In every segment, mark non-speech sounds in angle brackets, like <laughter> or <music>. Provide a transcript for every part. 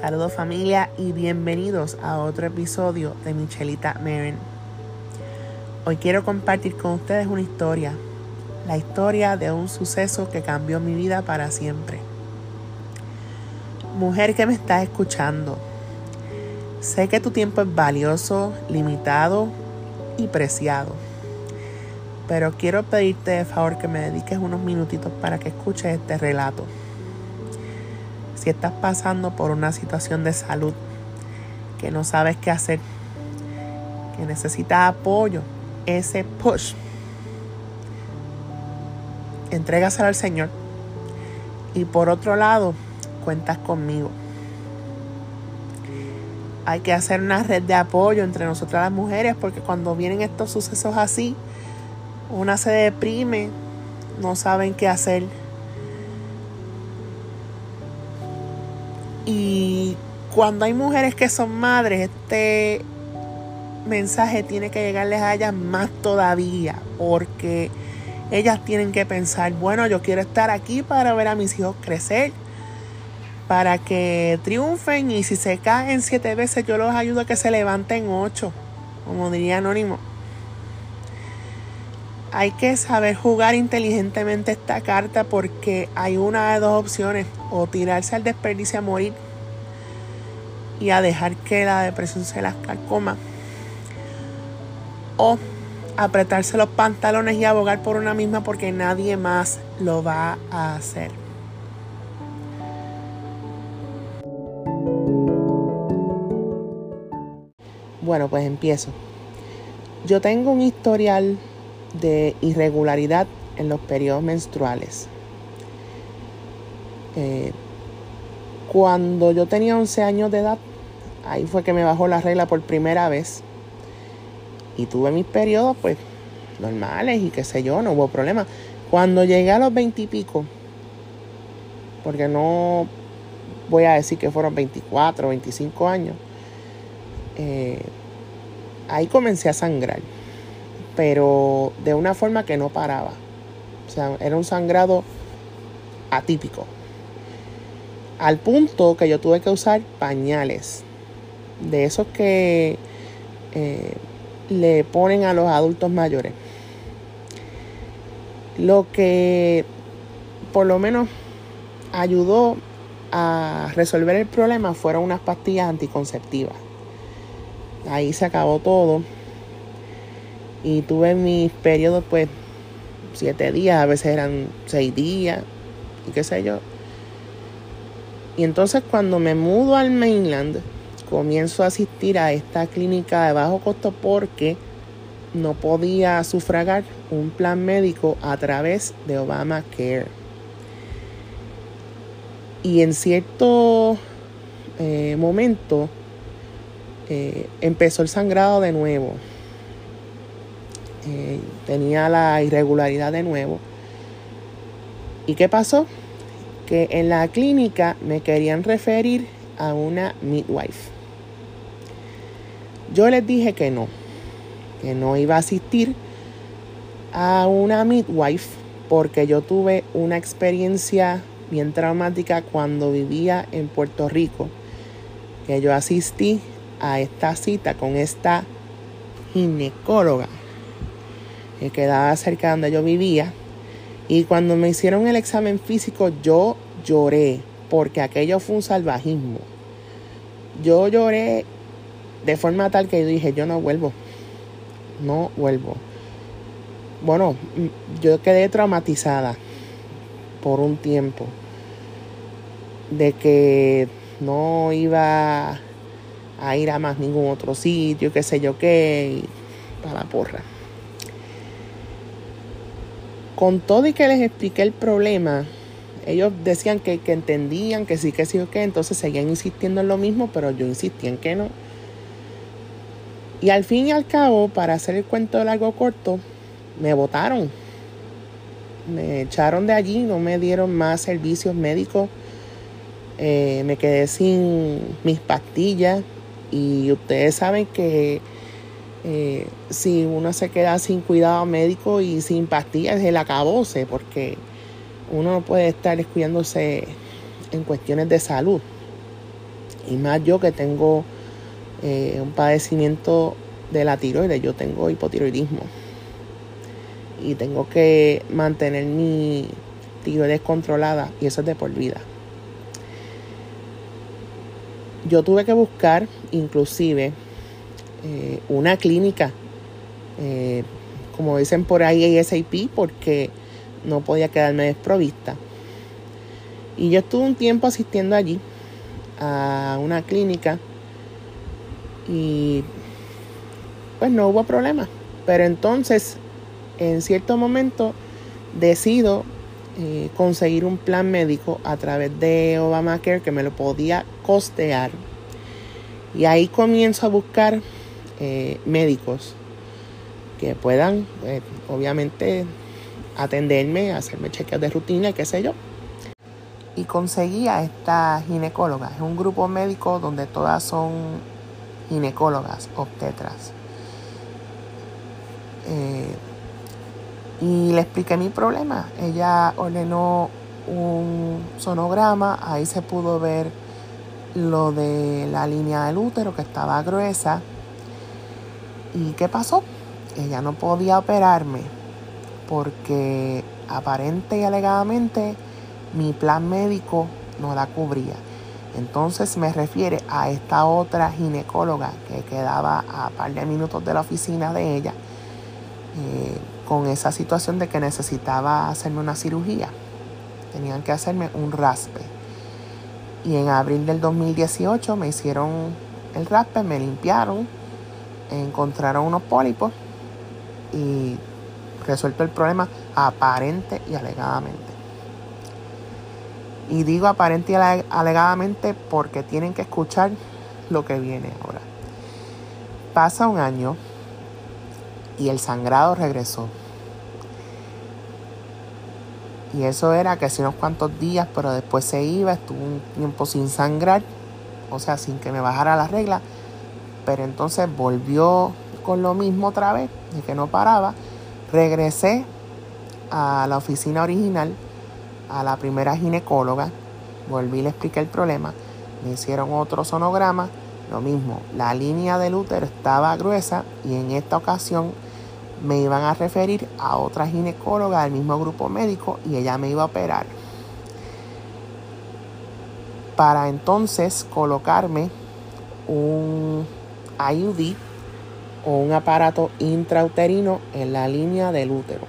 Saludos familia y bienvenidos a otro episodio de Michelita Marin. Hoy quiero compartir con ustedes una historia, la historia de un suceso que cambió mi vida para siempre. Mujer que me estás escuchando, sé que tu tiempo es valioso, limitado y preciado, pero quiero pedirte de favor que me dediques unos minutitos para que escuches este relato si estás pasando por una situación de salud que no sabes qué hacer, que necesitas apoyo, ese push, entrégaselo al Señor. Y por otro lado, cuentas conmigo. Hay que hacer una red de apoyo entre nosotras las mujeres porque cuando vienen estos sucesos así, una se deprime, no saben qué hacer Y cuando hay mujeres que son madres, este mensaje tiene que llegarles a ellas más todavía, porque ellas tienen que pensar, bueno, yo quiero estar aquí para ver a mis hijos crecer, para que triunfen y si se caen siete veces yo los ayudo a que se levanten ocho, como diría Anónimo. Hay que saber jugar inteligentemente esta carta porque hay una de dos opciones, o tirarse al desperdicio a morir y a dejar que la depresión se las carcoma, o apretarse los pantalones y abogar por una misma porque nadie más lo va a hacer. Bueno, pues empiezo. Yo tengo un historial de irregularidad en los periodos menstruales. Eh, cuando yo tenía 11 años de edad, ahí fue que me bajó la regla por primera vez. Y tuve mis periodos, pues, normales y qué sé yo, no hubo problema. Cuando llegué a los 20 y pico, porque no voy a decir que fueron 24, 25 años, eh, ahí comencé a sangrar pero de una forma que no paraba. O sea, era un sangrado atípico. Al punto que yo tuve que usar pañales. De esos que eh, le ponen a los adultos mayores. Lo que por lo menos ayudó a resolver el problema fueron unas pastillas anticonceptivas. Ahí se acabó todo y tuve mis periodos, pues, siete días, a veces eran seis días, y qué sé yo. Y entonces cuando me mudo al mainland, comienzo a asistir a esta clínica de bajo costo porque no podía sufragar un plan médico a través de Obamacare. Y en cierto eh, momento eh, empezó el sangrado de nuevo. Eh, tenía la irregularidad de nuevo. ¿Y qué pasó? Que en la clínica me querían referir a una midwife. Yo les dije que no, que no iba a asistir a una midwife porque yo tuve una experiencia bien traumática cuando vivía en Puerto Rico, que yo asistí a esta cita con esta ginecóloga que quedaba cerca de donde yo vivía. Y cuando me hicieron el examen físico, yo lloré, porque aquello fue un salvajismo. Yo lloré de forma tal que yo dije, yo no vuelvo, no vuelvo. Bueno, yo quedé traumatizada por un tiempo de que no iba a ir a más ningún otro sitio, qué sé yo qué, para la porra. Con todo y que les expliqué el problema, ellos decían que, entendían, que sí, que sí o que, entonces seguían insistiendo en lo mismo, pero yo insistía en que no. Y al fin y al cabo, para hacer el cuento largo corto, me votaron. Me echaron de allí, no me dieron más servicios médicos. Eh, me quedé sin mis pastillas. Y ustedes saben que eh, si uno se queda sin cuidado médico y sin pastillas, es el acabose, porque uno no puede estar descuidándose en cuestiones de salud. Y más yo que tengo eh, un padecimiento de la tiroides, yo tengo hipotiroidismo. Y tengo que mantener mi tiroides controlada y eso es de por vida. Yo tuve que buscar inclusive eh, una clínica, eh, como dicen por ahí ASAP, porque no podía quedarme desprovista. Y yo estuve un tiempo asistiendo allí a una clínica y pues no hubo problema. Pero entonces, en cierto momento, decido eh, conseguir un plan médico a través de Obamacare que me lo podía costear. Y ahí comienzo a buscar eh, médicos que puedan, eh, obviamente, atenderme, hacerme chequeos de rutina y qué sé yo. Y conseguí a esta ginecóloga. Es un grupo médico donde todas son ginecólogas, obstetras. Eh, y le expliqué mi problema. Ella ordenó un sonograma, ahí se pudo ver lo de la línea del útero que estaba gruesa. ¿Y qué pasó? Ella no podía operarme porque aparente y alegadamente mi plan médico no la cubría. Entonces me refiere a esta otra ginecóloga que quedaba a par de minutos de la oficina de ella eh, con esa situación de que necesitaba hacerme una cirugía. Tenían que hacerme un raspe. Y en abril del 2018 me hicieron el raspe, me limpiaron, encontraron unos pólipos y resuelto el problema aparente y alegadamente. Y digo aparente y alegadamente porque tienen que escuchar lo que viene ahora. Pasa un año y el sangrado regresó. Y eso era que hace unos cuantos días, pero después se iba, estuvo un tiempo sin sangrar, o sea, sin que me bajara la regla. Pero entonces volvió con lo mismo otra vez, de que no paraba. Regresé a la oficina original, a la primera ginecóloga, volví y le expliqué el problema. Me hicieron otro sonograma, lo mismo, la línea del útero estaba gruesa y en esta ocasión me iban a referir a otra ginecóloga del mismo grupo médico y ella me iba a operar. Para entonces colocarme un IUD o un aparato intrauterino en la línea del útero.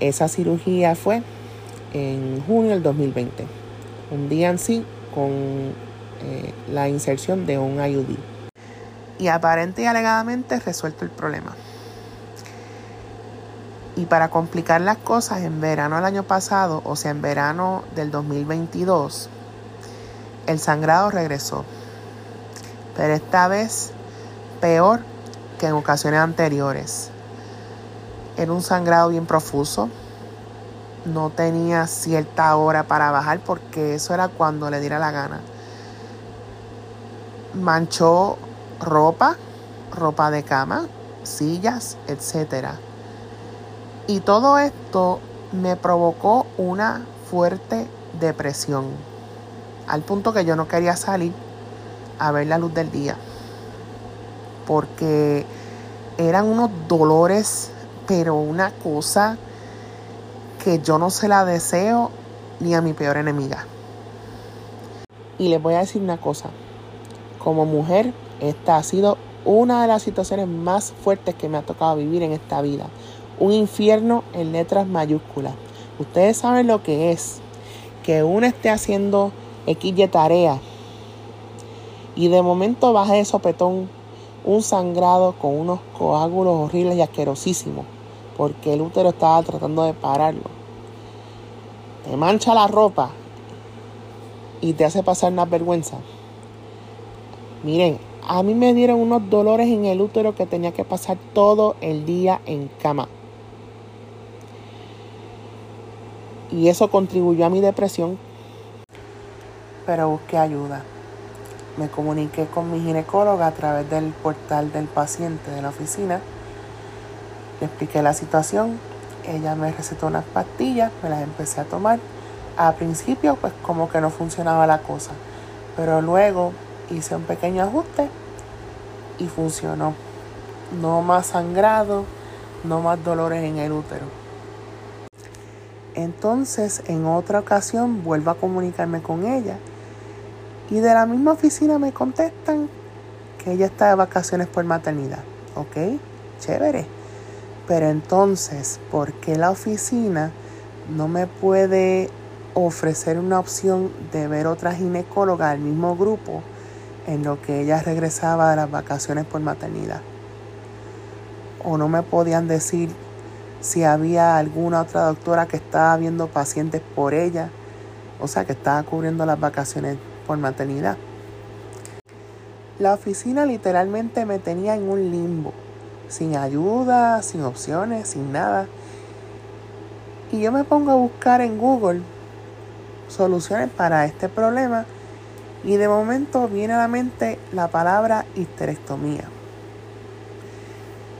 Esa cirugía fue en junio del 2020, un día en sí con eh, la inserción de un IUD. Y aparente y alegadamente resuelto el problema. Y para complicar las cosas, en verano del año pasado, o sea, en verano del 2022, el sangrado regresó. Pero esta vez peor que en ocasiones anteriores. Era un sangrado bien profuso. No tenía cierta hora para bajar porque eso era cuando le diera la gana. Manchó ropa, ropa de cama, sillas, etcétera y todo esto me provocó una fuerte depresión, al punto que yo no quería salir a ver la luz del día, porque eran unos dolores, pero una cosa que yo no se la deseo ni a mi peor enemiga. Y les voy a decir una cosa, como mujer, esta ha sido una de las situaciones más fuertes que me ha tocado vivir en esta vida un infierno en letras mayúsculas. Ustedes saben lo que es que uno esté haciendo X de tarea y de momento baja de sopetón un sangrado con unos coágulos horribles y asquerosísimos porque el útero estaba tratando de pararlo. Te mancha la ropa y te hace pasar una vergüenza. Miren, a mí me dieron unos dolores en el útero que tenía que pasar todo el día en cama. y eso contribuyó a mi depresión. Pero busqué ayuda. Me comuniqué con mi ginecóloga a través del portal del paciente de la oficina. Le expliqué la situación. Ella me recetó unas pastillas, me las empecé a tomar. A principio, pues como que no funcionaba la cosa. Pero luego hice un pequeño ajuste y funcionó. No más sangrado, no más dolores en el útero. Entonces, en otra ocasión, vuelvo a comunicarme con ella. Y de la misma oficina me contestan que ella está de vacaciones por maternidad. ¿Ok? Chévere. Pero entonces, ¿por qué la oficina no me puede ofrecer una opción de ver otra ginecóloga del mismo grupo en lo que ella regresaba de las vacaciones por maternidad? O no me podían decir si había alguna otra doctora que estaba viendo pacientes por ella, o sea, que estaba cubriendo las vacaciones por maternidad. La oficina literalmente me tenía en un limbo sin ayuda, sin opciones, sin nada. Y yo me pongo a buscar en Google soluciones para este problema y de momento viene a la mente la palabra histerectomía.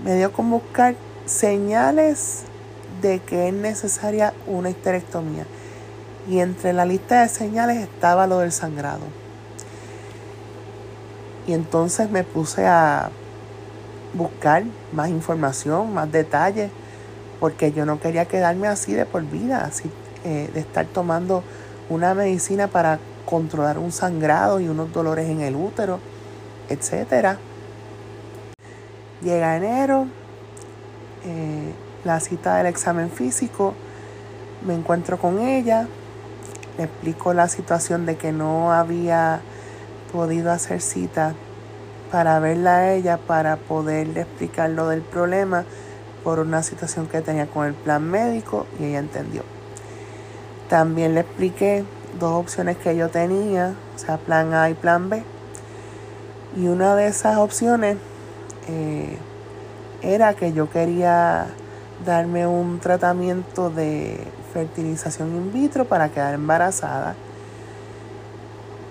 Me dio con buscar señales de que es necesaria una histerectomía. Y entre la lista de señales estaba lo del sangrado. Y entonces me puse a buscar más información, más detalles, porque yo no quería quedarme así de por vida, así eh, de estar tomando una medicina para controlar un sangrado y unos dolores en el útero, etcétera. Llega enero, eh, la cita del examen físico, me encuentro con ella, le explico la situación de que no había podido hacer cita para verla a ella, para poderle explicar lo del problema por una situación que tenía con el plan médico y ella entendió. También le expliqué dos opciones que yo tenía, o sea, plan A y plan B. Y una de esas opciones eh, era que yo quería darme un tratamiento de fertilización in vitro para quedar embarazada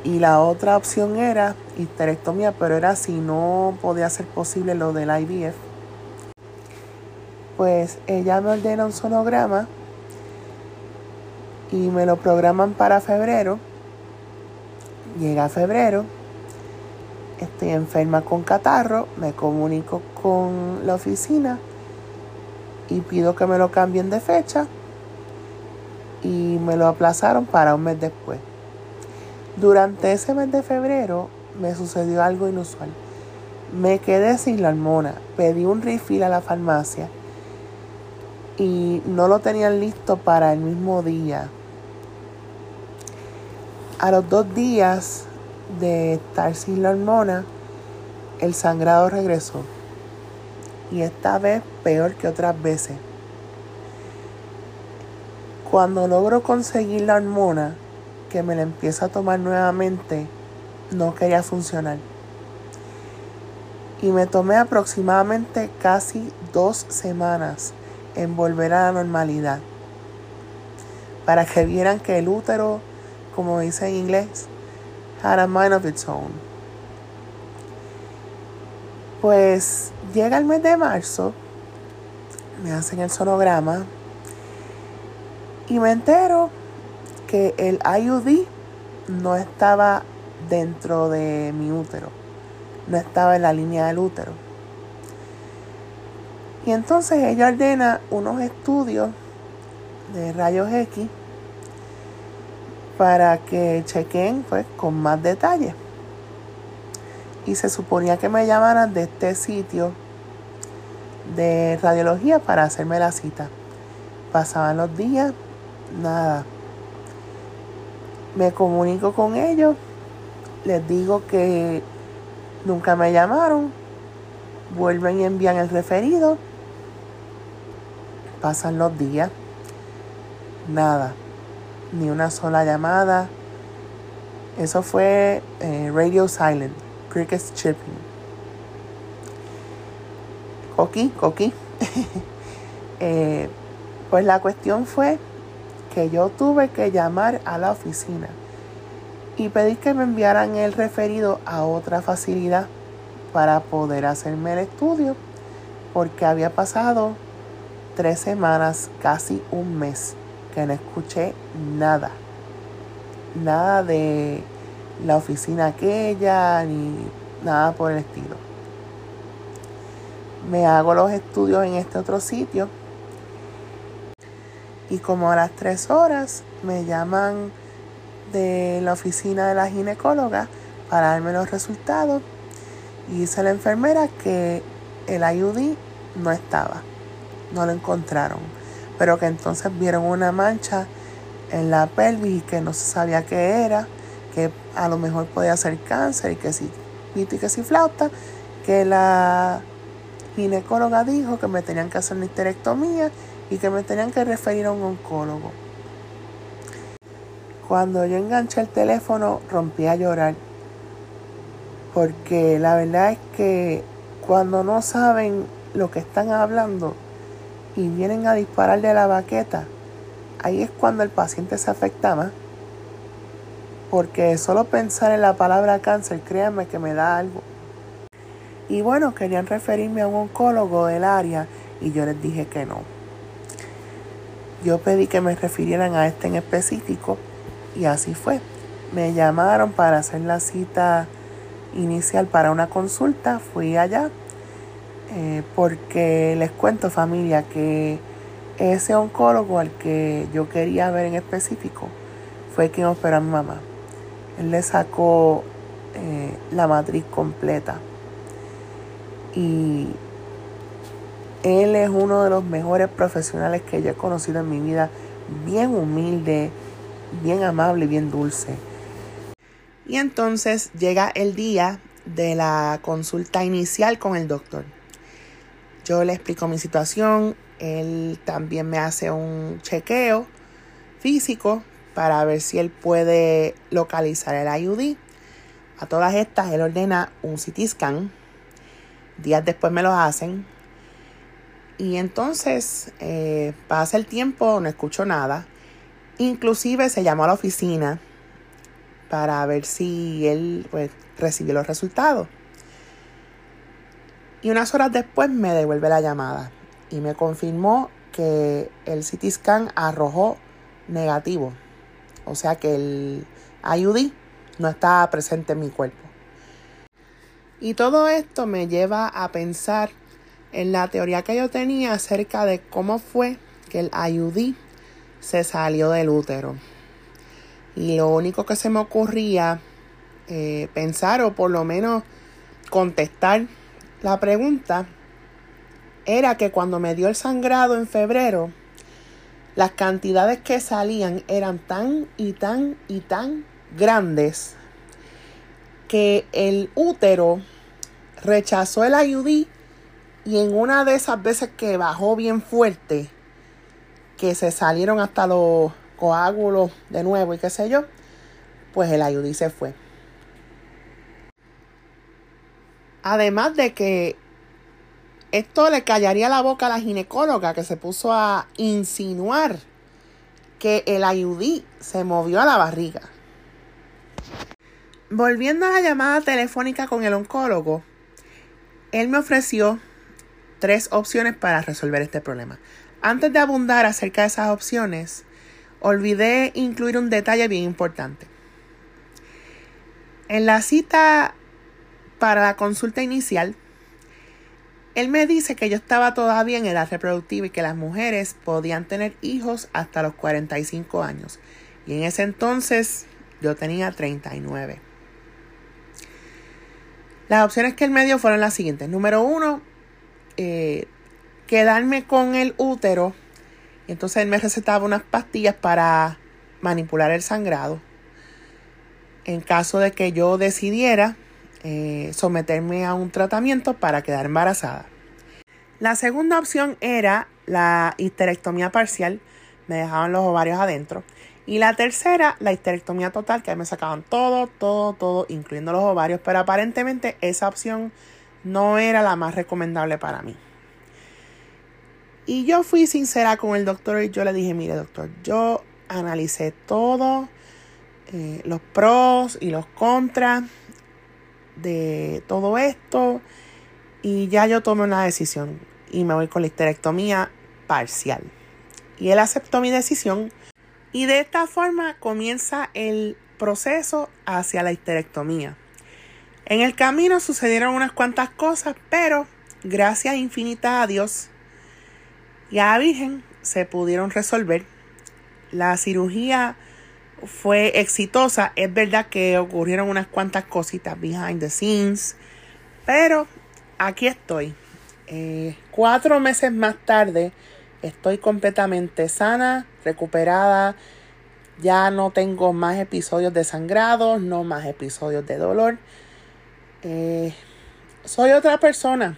y la otra opción era histerectomía, pero era si no podía ser posible lo del IVF. Pues ella me ordena un sonograma y me lo programan para febrero. Llega febrero, estoy enferma con catarro, me comunico con la oficina y pido que me lo cambien de fecha y me lo aplazaron para un mes después. Durante ese mes de febrero me sucedió algo inusual. Me quedé sin la hormona, pedí un refill a la farmacia y no lo tenían listo para el mismo día. A los dos días de estar sin la hormona, el sangrado regresó. Y esta vez peor que otras veces. Cuando logro conseguir la hormona, que me la empiezo a tomar nuevamente, no quería funcionar. Y me tomé aproximadamente casi dos semanas en volver a la normalidad. Para que vieran que el útero, como dice en inglés, had a mind of its own. Pues llega el mes de marzo, me hacen el sonograma y me entero que el IUD no estaba dentro de mi útero, no estaba en la línea del útero. Y entonces ella ordena unos estudios de rayos X para que chequen pues con más detalle. Y se suponía que me llamaran de este sitio de radiología para hacerme la cita. Pasaban los días, nada. Me comunico con ellos, les digo que nunca me llamaron, vuelven y envían el referido, pasan los días, nada, ni una sola llamada. Eso fue eh, Radio Silent, Cricket Chipping. Coqui, coqui. <laughs> Eh, pues la cuestión fue que yo tuve que llamar a la oficina y pedir que me enviaran el referido a otra facilidad para poder hacerme el estudio porque había pasado tres semanas, casi un mes, que no escuché nada. Nada de la oficina aquella ni nada por el estilo. Me hago los estudios en este otro sitio y como a las tres horas me llaman de la oficina de la ginecóloga para darme los resultados. Y dice la enfermera que el IUD no estaba, no lo encontraron, pero que entonces vieron una mancha en la pelvis y que no se sabía qué era, que a lo mejor podía ser cáncer y que si pito y que si flauta, que la ginecóloga dijo que me tenían que hacer una histerectomía y que me tenían que referir a un oncólogo. Cuando yo enganché el teléfono rompí a llorar porque la verdad es que cuando no saben lo que están hablando y vienen a disparar de la baqueta, ahí es cuando el paciente se afecta más. Porque solo pensar en la palabra cáncer, créanme que me da algo. Y bueno, querían referirme a un oncólogo del área y yo les dije que no. Yo pedí que me refirieran a este en específico y así fue. Me llamaron para hacer la cita inicial para una consulta. Fui allá eh, porque les cuento familia que ese oncólogo al que yo quería ver en específico fue quien operó a mi mamá. Él le sacó eh, la matriz completa. Y él es uno de los mejores profesionales que yo he conocido en mi vida. Bien humilde, bien amable y bien dulce. Y entonces llega el día de la consulta inicial con el doctor. Yo le explico mi situación, él también me hace un chequeo físico para ver si él puede localizar el IUD. A todas estas, él ordena un CT scan. Días después me lo hacen. Y entonces eh, pasa el tiempo, no escucho nada. Inclusive se llamó a la oficina para ver si él pues, recibió los resultados. Y unas horas después me devuelve la llamada y me confirmó que el CT scan arrojó negativo. O sea que el IUD no estaba presente en mi cuerpo. Y todo esto me lleva a pensar en la teoría que yo tenía acerca de cómo fue que el IUD se salió del útero. Y lo único que se me ocurría eh, pensar o por lo menos contestar la pregunta era que cuando me dio el sangrado en febrero, las cantidades que salían eran tan y tan y tan grandes que el útero rechazó el IUD y en una de esas veces que bajó bien fuerte, que se salieron hasta los coágulos de nuevo y qué sé yo, pues el IUD se fue. Además de que esto le callaría la boca a la ginecóloga que se puso a insinuar que el IUD se movió a la barriga. Volviendo a la llamada telefónica con el oncólogo, él me ofreció tres opciones para resolver este problema. Antes de abundar acerca de esas opciones, olvidé incluir un detalle bien importante. En la cita para la consulta inicial, él me dice que yo estaba todavía en edad reproductiva y que las mujeres podían tener hijos hasta los 45 años. Y en ese entonces yo tenía 39. Las opciones que él me dio fueron las siguientes. Número uno, eh, quedarme con el útero. Y entonces él me recetaba unas pastillas para manipular el sangrado. En caso de que yo decidiera eh, someterme a un tratamiento para quedar embarazada. La segunda opción era la histerectomía parcial, me dejaban los ovarios adentro. Y la tercera, la histerectomía total, que me sacaban todo, todo, todo, incluyendo los ovarios, pero aparentemente esa opción no era la más recomendable para mí. Y yo fui sincera con el doctor y yo le dije, mire doctor, yo analicé todo, eh, los pros y los contras de todo esto y ya yo tomé una decisión y me voy con la histerectomía parcial. Y él aceptó mi decisión Y de esta forma comienza el proceso hacia la histerectomía. En el camino sucedieron unas cuantas cosas, pero gracias infinitas a Dios y a la Virgen se pudieron resolver. La cirugía fue exitosa. Es verdad que ocurrieron unas cuantas cositas behind the scenes, pero aquí estoy. Eh, cuatro meses más tarde estoy completamente sana, recuperada. Ya no tengo más episodios de sangrado, no más episodios de dolor. Eh, soy otra persona.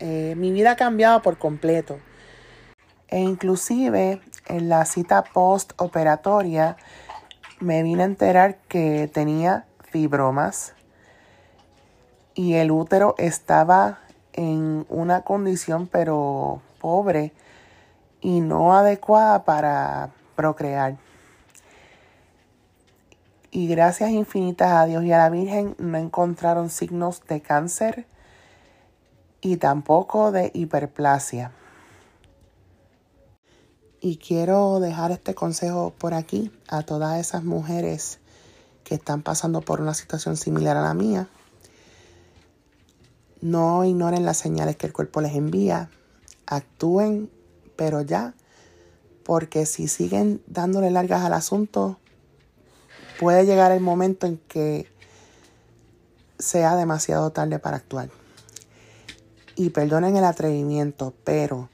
Eh, mi vida ha cambiado por completo. E inclusive en la cita post operatoria me vine a enterar que tenía fibromas y el útero estaba en una condición pero pobre y no adecuada para procrear. Y gracias infinitas a Dios y a la Virgen no encontraron signos de cáncer y tampoco de hiperplasia. Y quiero dejar este consejo por aquí a todas esas mujeres que están pasando por una situación similar a la mía. No ignoren las señales que el cuerpo les envía. Actúen, pero ya. Porque si siguen dándole largas al asunto, puede llegar el momento en que sea demasiado tarde para actuar. Y perdonen el atrevimiento, pero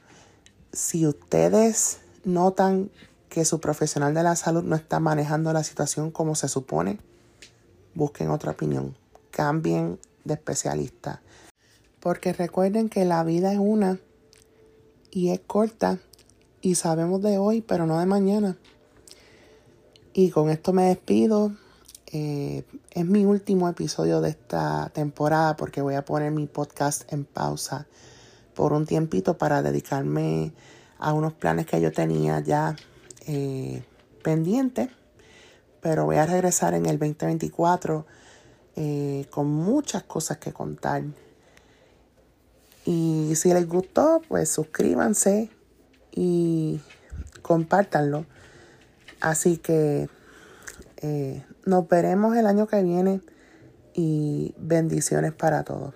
si ustedes notan que su profesional de la salud no está manejando la situación como se supone, busquen otra opinión, cambien de especialista. Porque recuerden que la vida es una y es corta y sabemos de hoy, pero no de mañana. Y con esto me despido. Eh, es mi último episodio de esta temporada porque voy a poner mi podcast en pausa por un tiempito para dedicarme a unos planes que yo tenía ya eh, pendientes, pero voy a regresar en el 2024 eh, con muchas cosas que contar. Y si les gustó, pues suscríbanse y compártanlo. Así que eh, nos veremos el año que viene y bendiciones para todos.